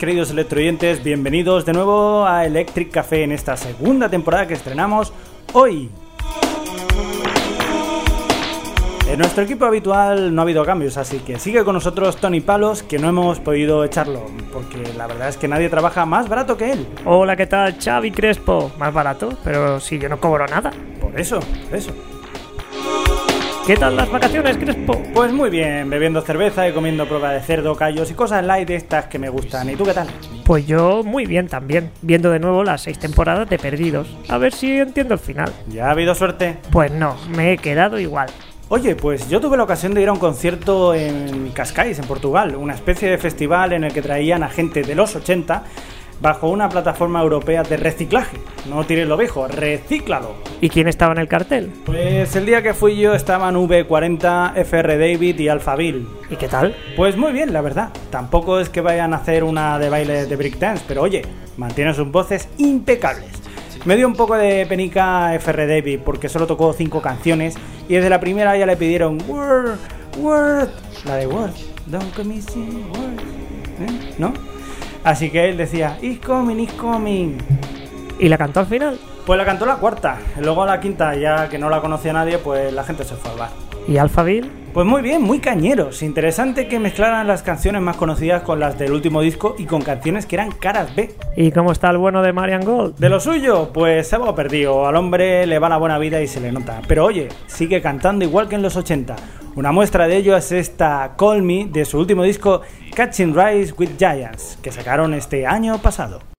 Queridos electroyentes, bienvenidos de nuevo a Electric Café en esta segunda temporada que estrenamos hoy. En nuestro equipo habitual no ha habido cambios, así que sigue con nosotros Tony Palos, que no hemos podido echarlo, porque la verdad es que nadie trabaja más barato que él. Hola, ¿qué tal? Xavi Crespo. Más barato, pero si yo no cobro nada. Por eso, por eso. ¿Qué tal las vacaciones, Crespo? Pues muy bien, bebiendo cerveza y comiendo prueba de cerdo, callos y cosas light de estas que me gustan. ¿Y tú qué tal? Pues yo muy bien también, viendo de nuevo las seis temporadas de Perdidos. A ver si entiendo el final. ¿Ya ha habido suerte? Pues no, me he quedado igual. Oye, pues yo tuve la ocasión de ir a un concierto en Cascais, en Portugal, una especie de festival en el que traían a gente de los 80 bajo una plataforma europea de reciclaje. No tires lo viejo, recíclalo. ¿Y quién estaba en el cartel? Pues el día que fui yo estaban V40, FR David y Alphaville. ¿Y qué tal? Pues muy bien, la verdad. Tampoco es que vayan a hacer una de baile de breakdance, pero oye, mantienen sus voces impecables. Me dio un poco de penica FR David porque solo tocó cinco canciones y desde la primera ya le pidieron Word, Word, la de Word, Don't easy, Word, ¿Eh? ¿no? Así que él decía, It's coming, it's coming. ¿Y la cantó al final? Pues la cantó la cuarta, luego la quinta, ya que no la conocía nadie, pues la gente se fue al bar. ¿Y Alphaville? Pues muy bien, muy cañeros. Interesante que mezclaran las canciones más conocidas con las del último disco y con canciones que eran caras B. ¿Y cómo está el bueno de Marian Gold? De lo suyo, pues se ha perdido. Al hombre le va la buena vida y se le nota. Pero oye, sigue cantando igual que en los 80. Una muestra de ello es esta Call Me de su último disco Catching Rise with Giants, que sacaron este año pasado.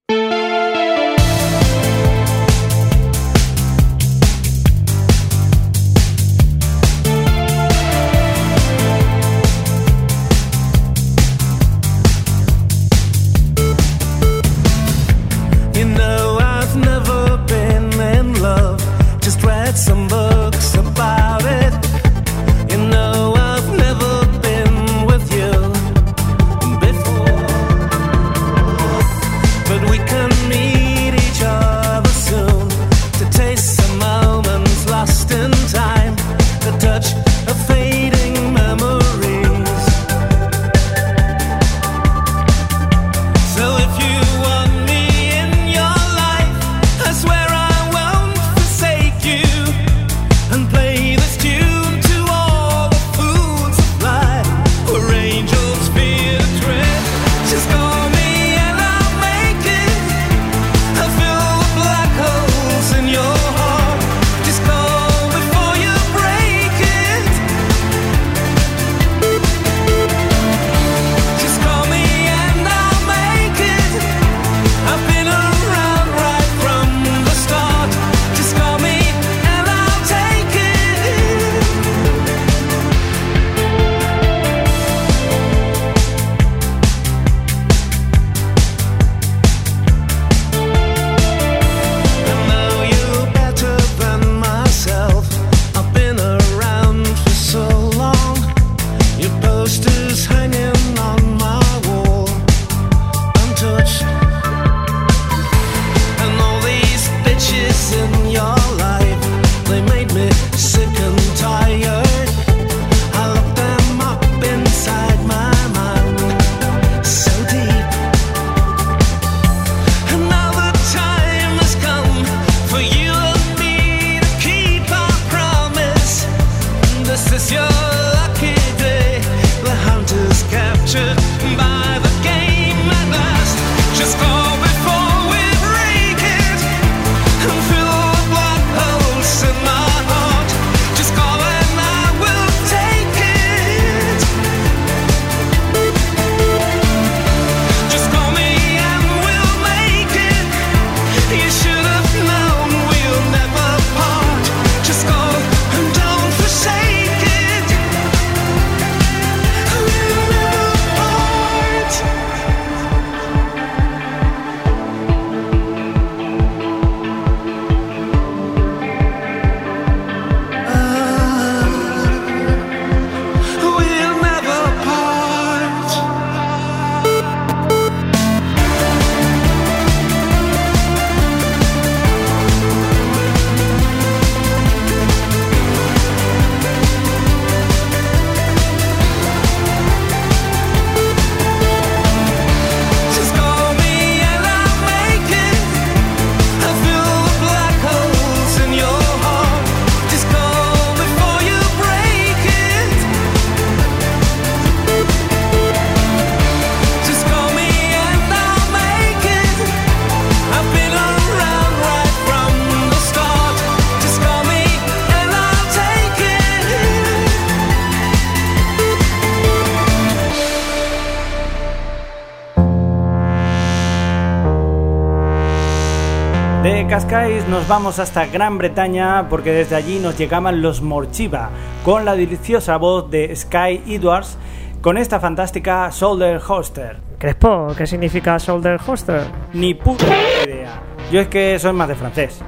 Cascais nos vamos hasta Gran Bretaña porque desde allí nos llegaban los Morchiva con la deliciosa voz de Sky Edwards con esta fantástica Shoulder Holster. Crespo, ¿qué significa shoulder holster? Ni puta idea. Yo es que soy más de francés.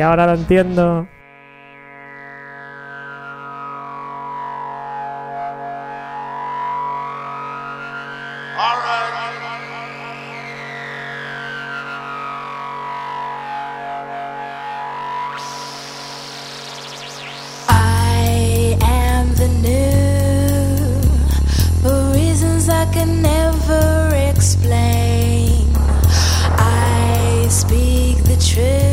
Ahora lo entiendo. trip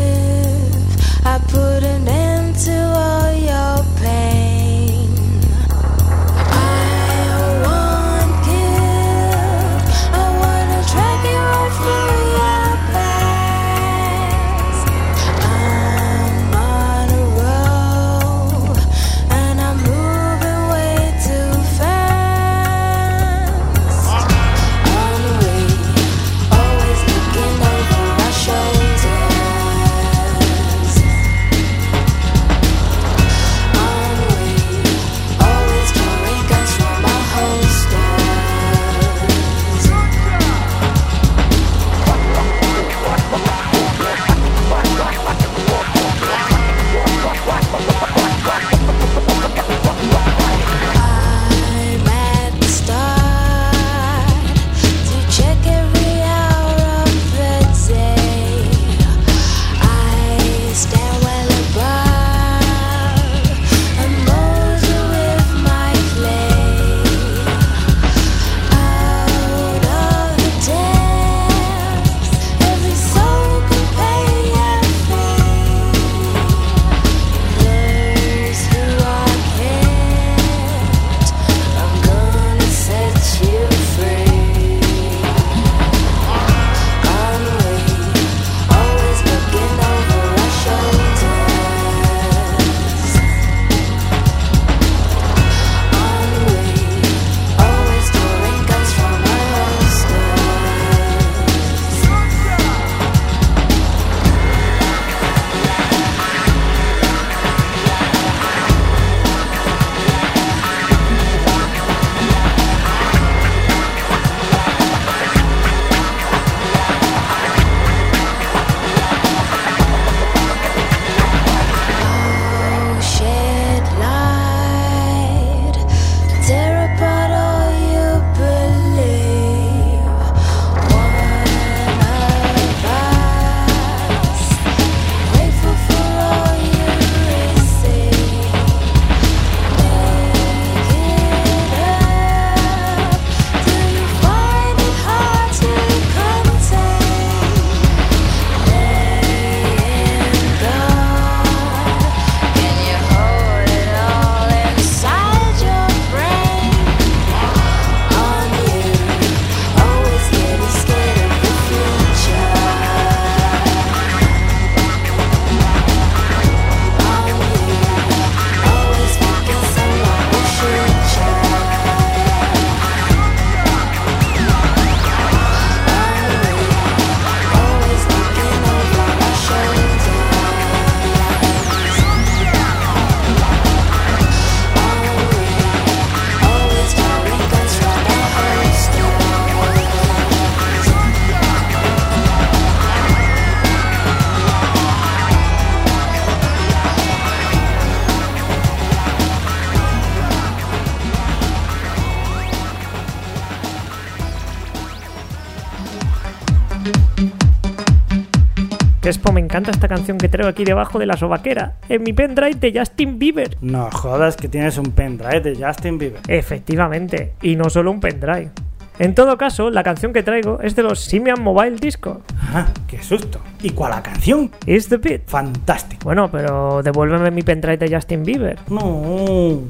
Crespo, me encanta esta canción que traigo aquí debajo de la sobaquera, en mi pendrive de Justin Bieber. No jodas que tienes un pendrive de Justin Bieber. Efectivamente, y no solo un pendrive. En todo caso, la canción que traigo es de los Simian Mobile Disco. Ah, qué susto. ¿Y cuál la canción? It's the beat. Fantástico. Bueno, pero devuélveme mi pendrive de Justin Bieber. No.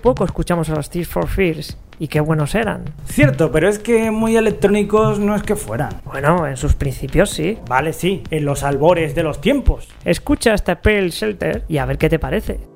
Poco escuchamos a los Tears for Fears. Y qué buenos eran. Cierto, pero es que muy electrónicos no es que fueran. Bueno, en sus principios sí. Vale, sí, en los albores de los tiempos. Escucha este Pale Shelter y a ver qué te parece.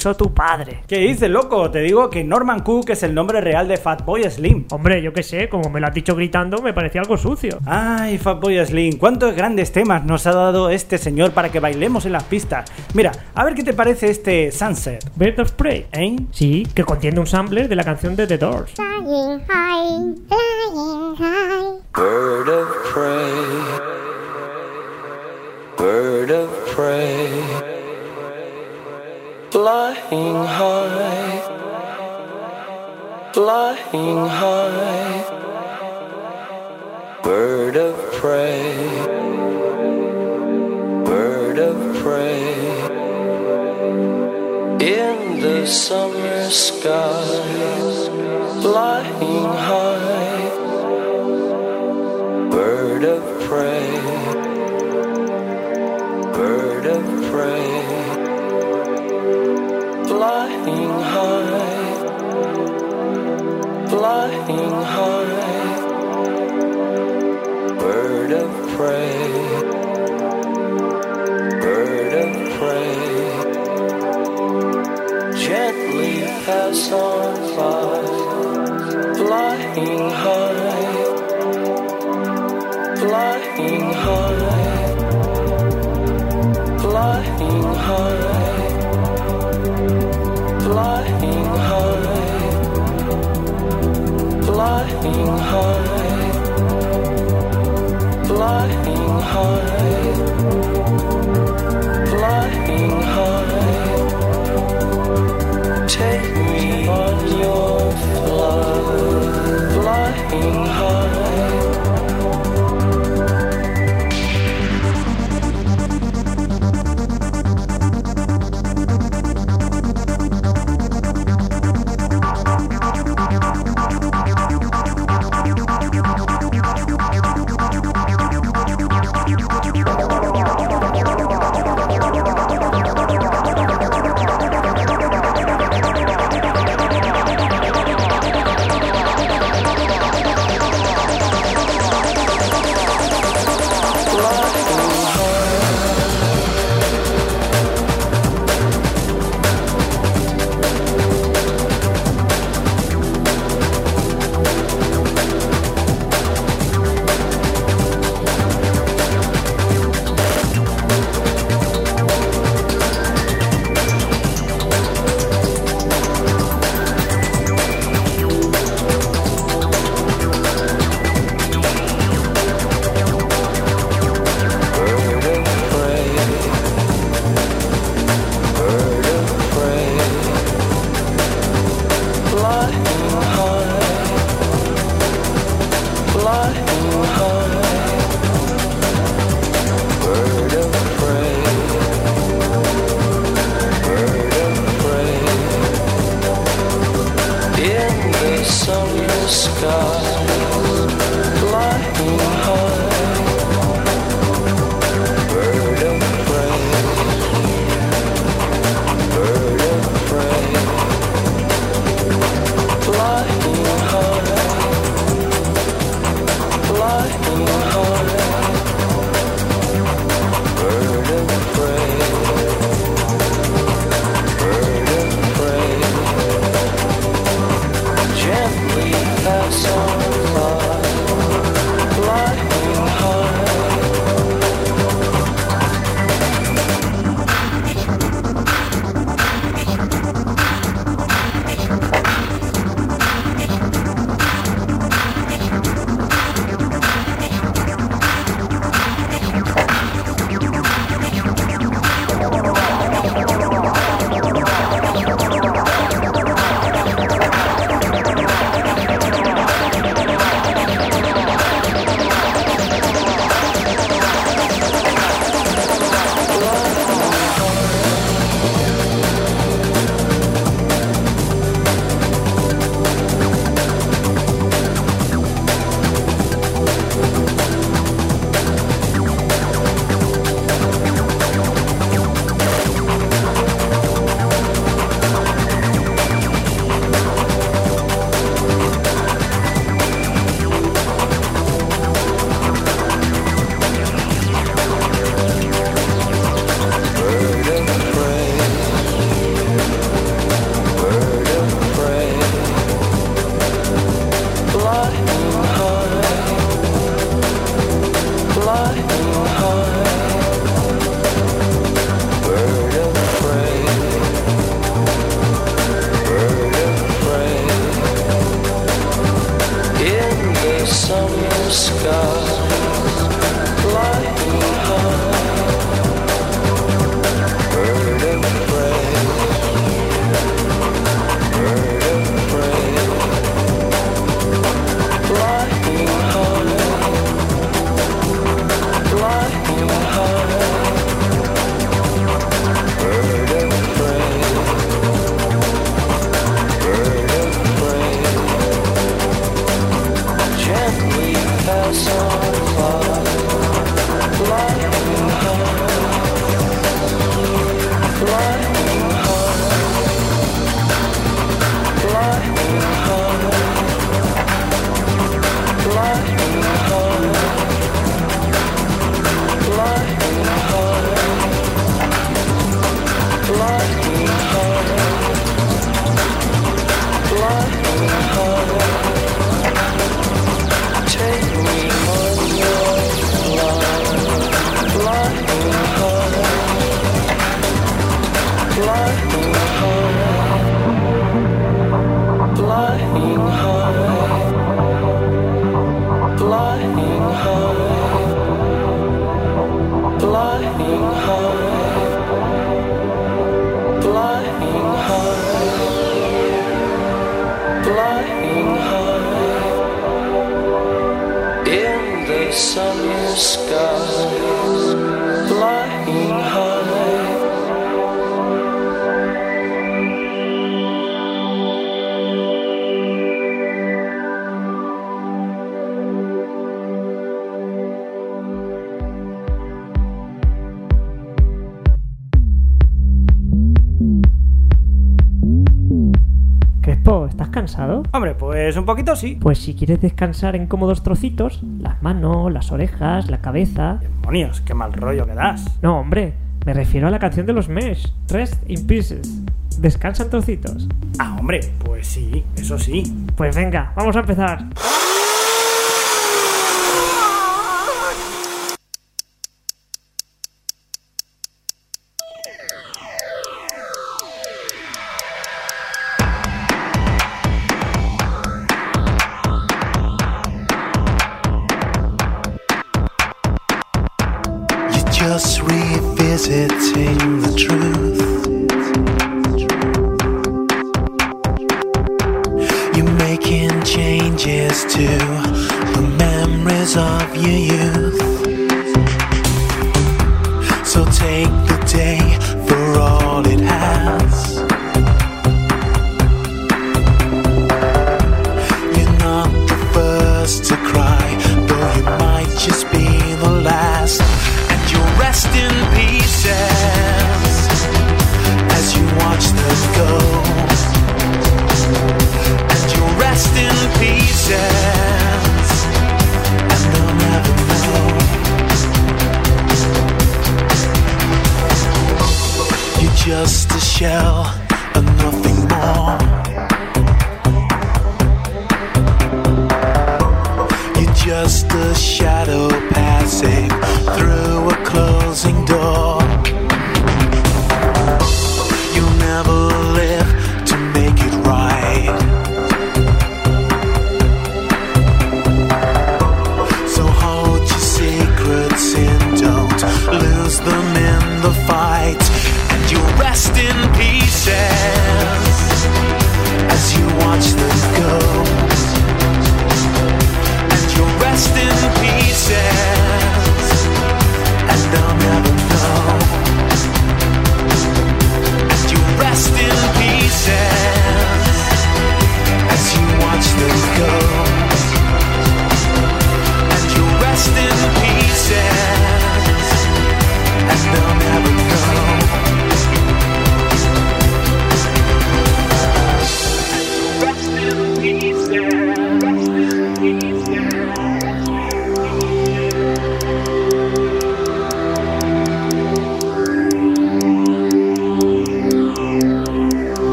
Tu padre. ¿Qué dices, loco? Te digo que Norman Cook es el nombre real de Fatboy Slim. Hombre, yo qué sé, como me lo has dicho gritando, me parecía algo sucio. Ay, Fatboy Slim, cuántos grandes temas nos ha dado este señor para que bailemos en las pistas. Mira, a ver qué te parece este Sunset, Bird of Prey. ¿eh? Sí, que contiene un sampler de la canción de The Doors. High, high. Bird of prey. Bird of prey. Flying high. Flying high. Bird of prey. Bird of prey. In the summer sky. Flying high. Flying high, Pues un poquito sí. Pues si quieres descansar en cómodos trocitos, las manos, las orejas, la cabeza. Demonios, qué mal rollo que das. No, hombre, me refiero a la canción de los Mesh, Rest in Pieces. Descansa en trocitos. Ah, hombre, pues sí, eso sí. Pues venga, vamos a empezar.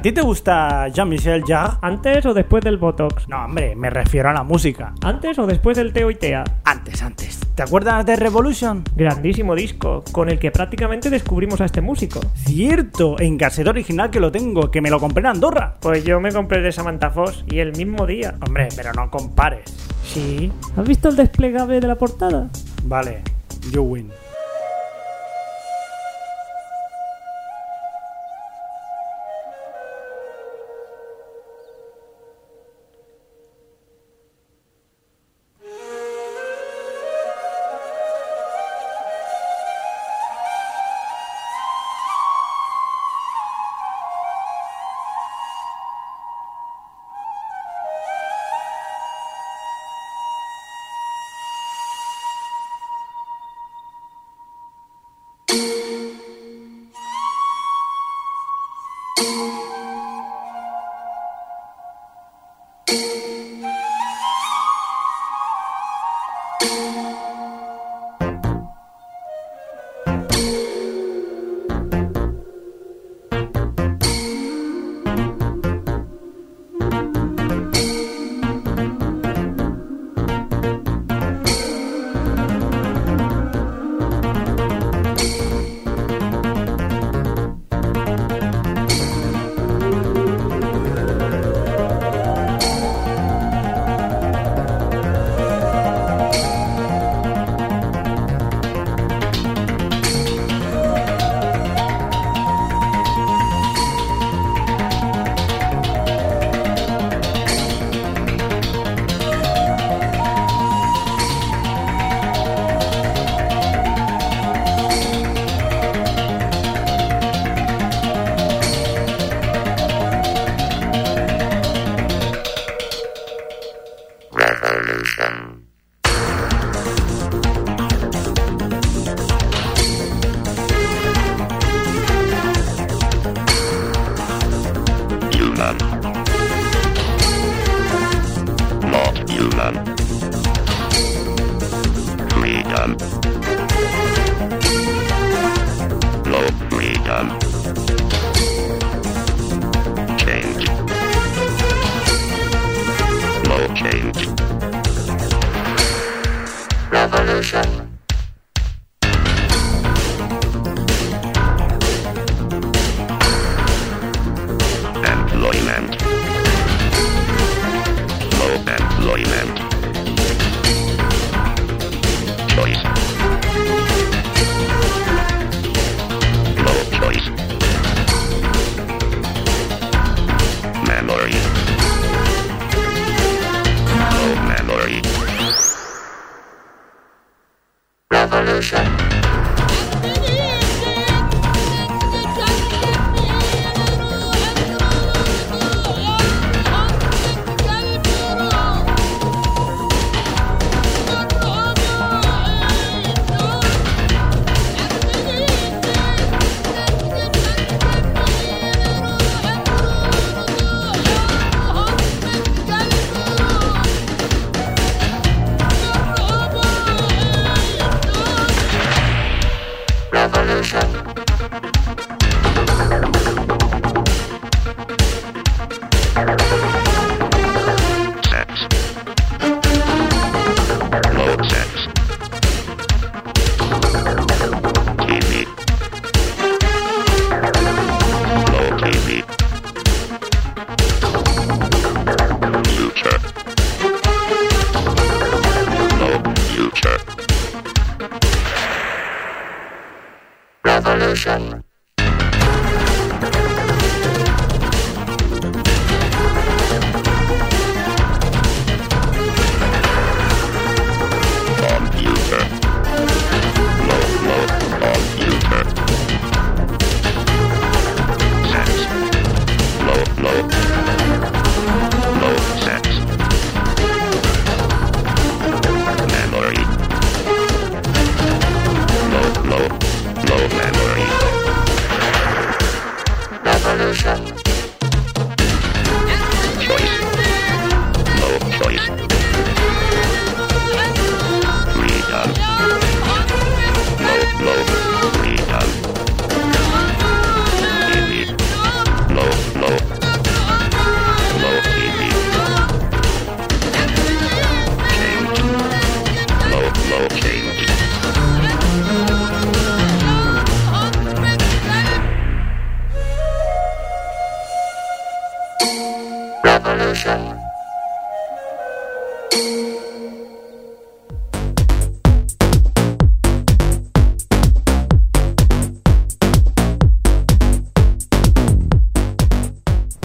¿A ti te gusta Jean-Michel Jarre? ¿Antes o después del Botox? No, hombre, me refiero a la música. ¿Antes o después del Teo y Tea? Antes, antes. ¿Te acuerdas de Revolution? Grandísimo disco, con el que prácticamente descubrimos a este músico. Cierto, en casero original que lo tengo, que me lo compré en Andorra. Pues yo me compré de Samantha Foss y el mismo día. Hombre, pero no compares. Sí. ¿Has visto el desplegable de la portada? Vale, you win.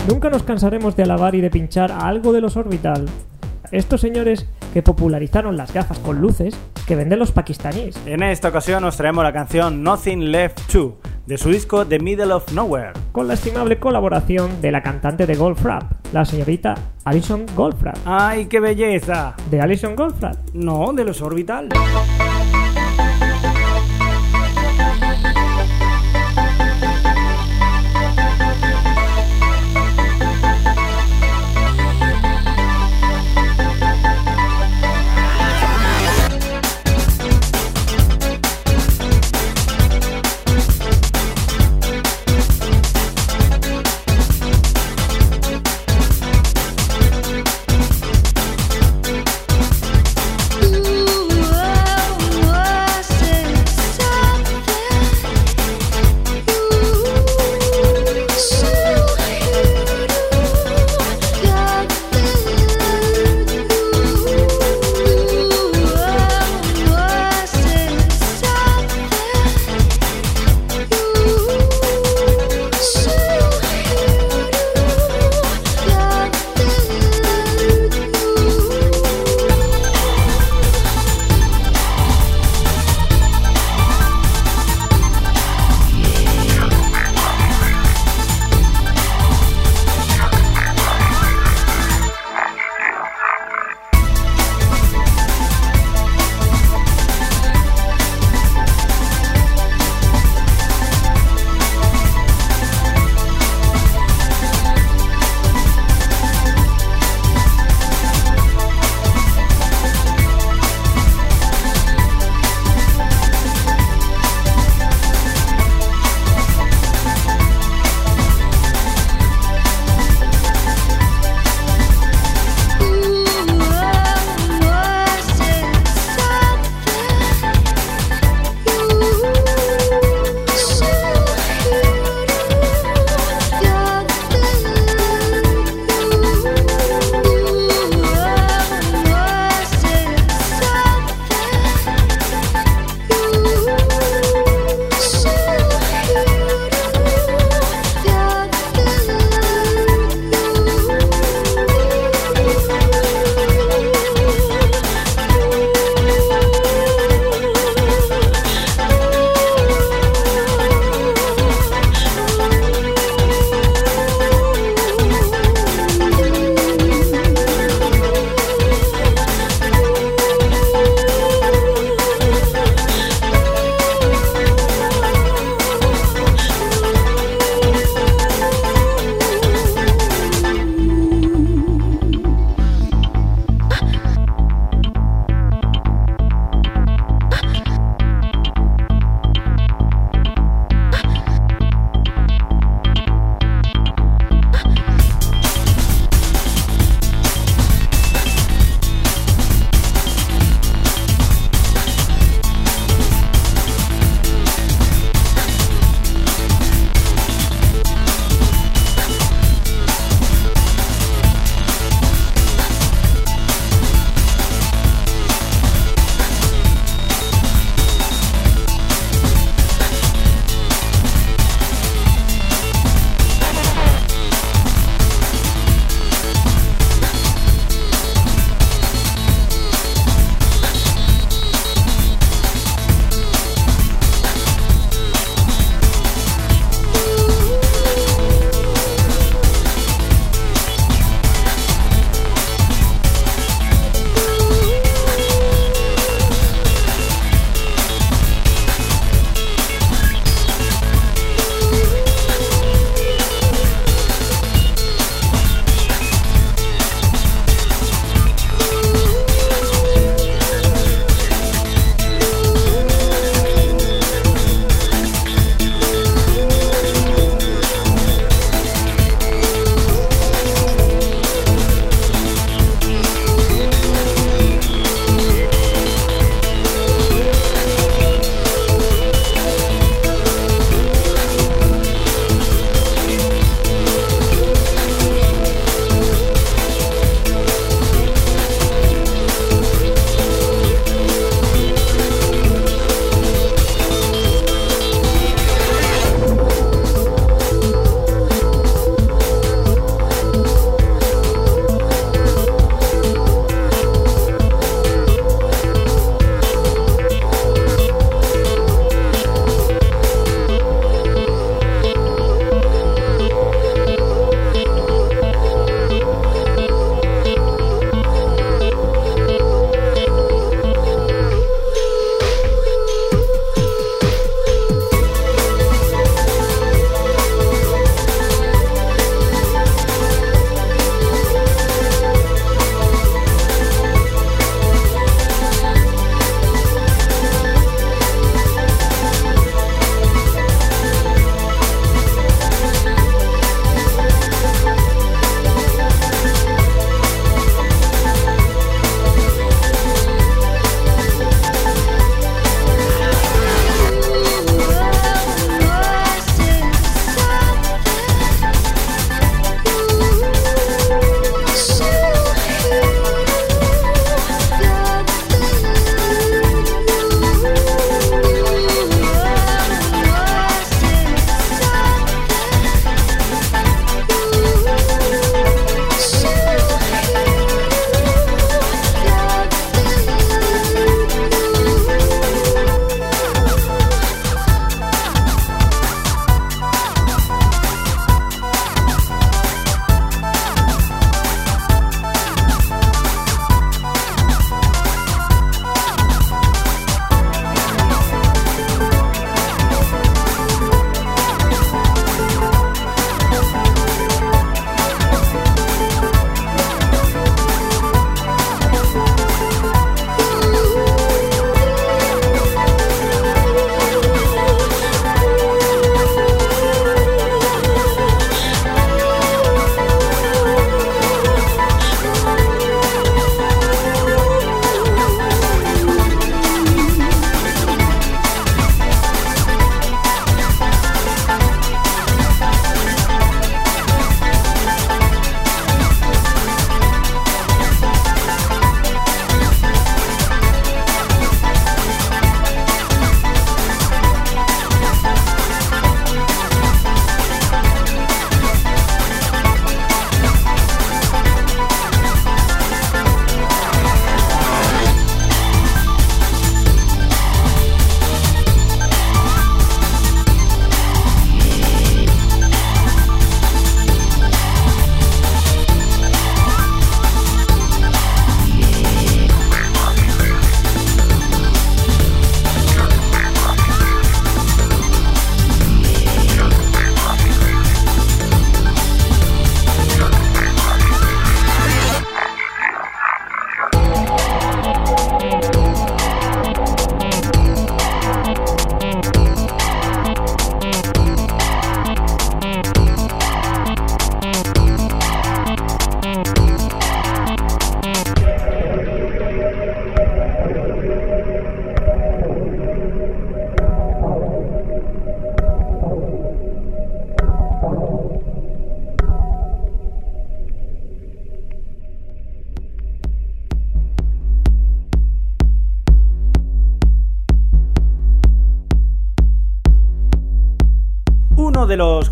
Nunca nos cansaremos de alabar y de pinchar a algo de los Orbital. Estos señores que popularizaron las gafas con luces que venden los pakistaníes. En esta ocasión os traemos la canción Nothing Left To, de su disco The Middle of Nowhere. con la estimable colaboración de la cantante de Goldfrapp, la señorita Alison Goldfrapp. ¡Ay, qué belleza! ¿De Alison Goldfrapp? No, de los Orbital.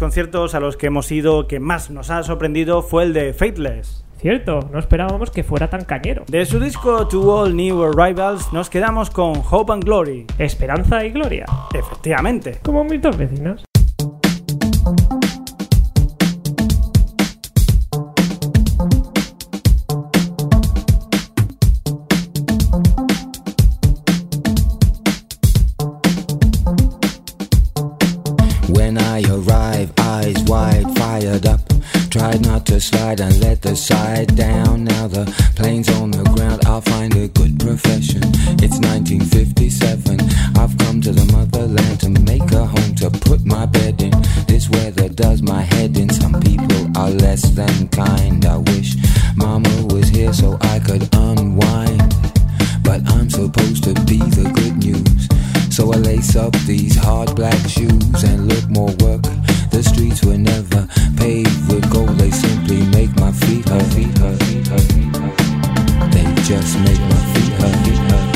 conciertos a los que hemos ido que más nos ha sorprendido fue el de Faithless. Cierto, no esperábamos que fuera tan cañero. De su disco To All New Arrivals nos quedamos con Hope and Glory. Esperanza y Gloria. Efectivamente. Como mis dos vecinas. I lace up these hard black shoes and look more work. The streets were never paved with gold, they simply make my feet hurt. They just make my feet hurt.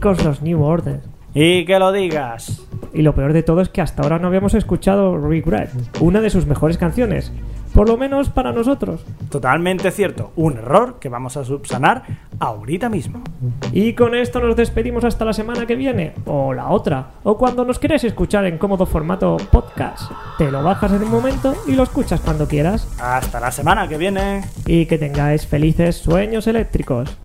los New Order. Y que lo digas. Y lo peor de todo es que hasta ahora no habíamos escuchado Regret, una de sus mejores canciones. Por lo menos para nosotros. Totalmente cierto. Un error que vamos a subsanar ahorita mismo. Y con esto nos despedimos hasta la semana que viene, o la otra, o cuando nos querés escuchar en cómodo formato podcast. Te lo bajas en un momento y lo escuchas cuando quieras. Hasta la semana que viene. Y que tengáis felices sueños eléctricos.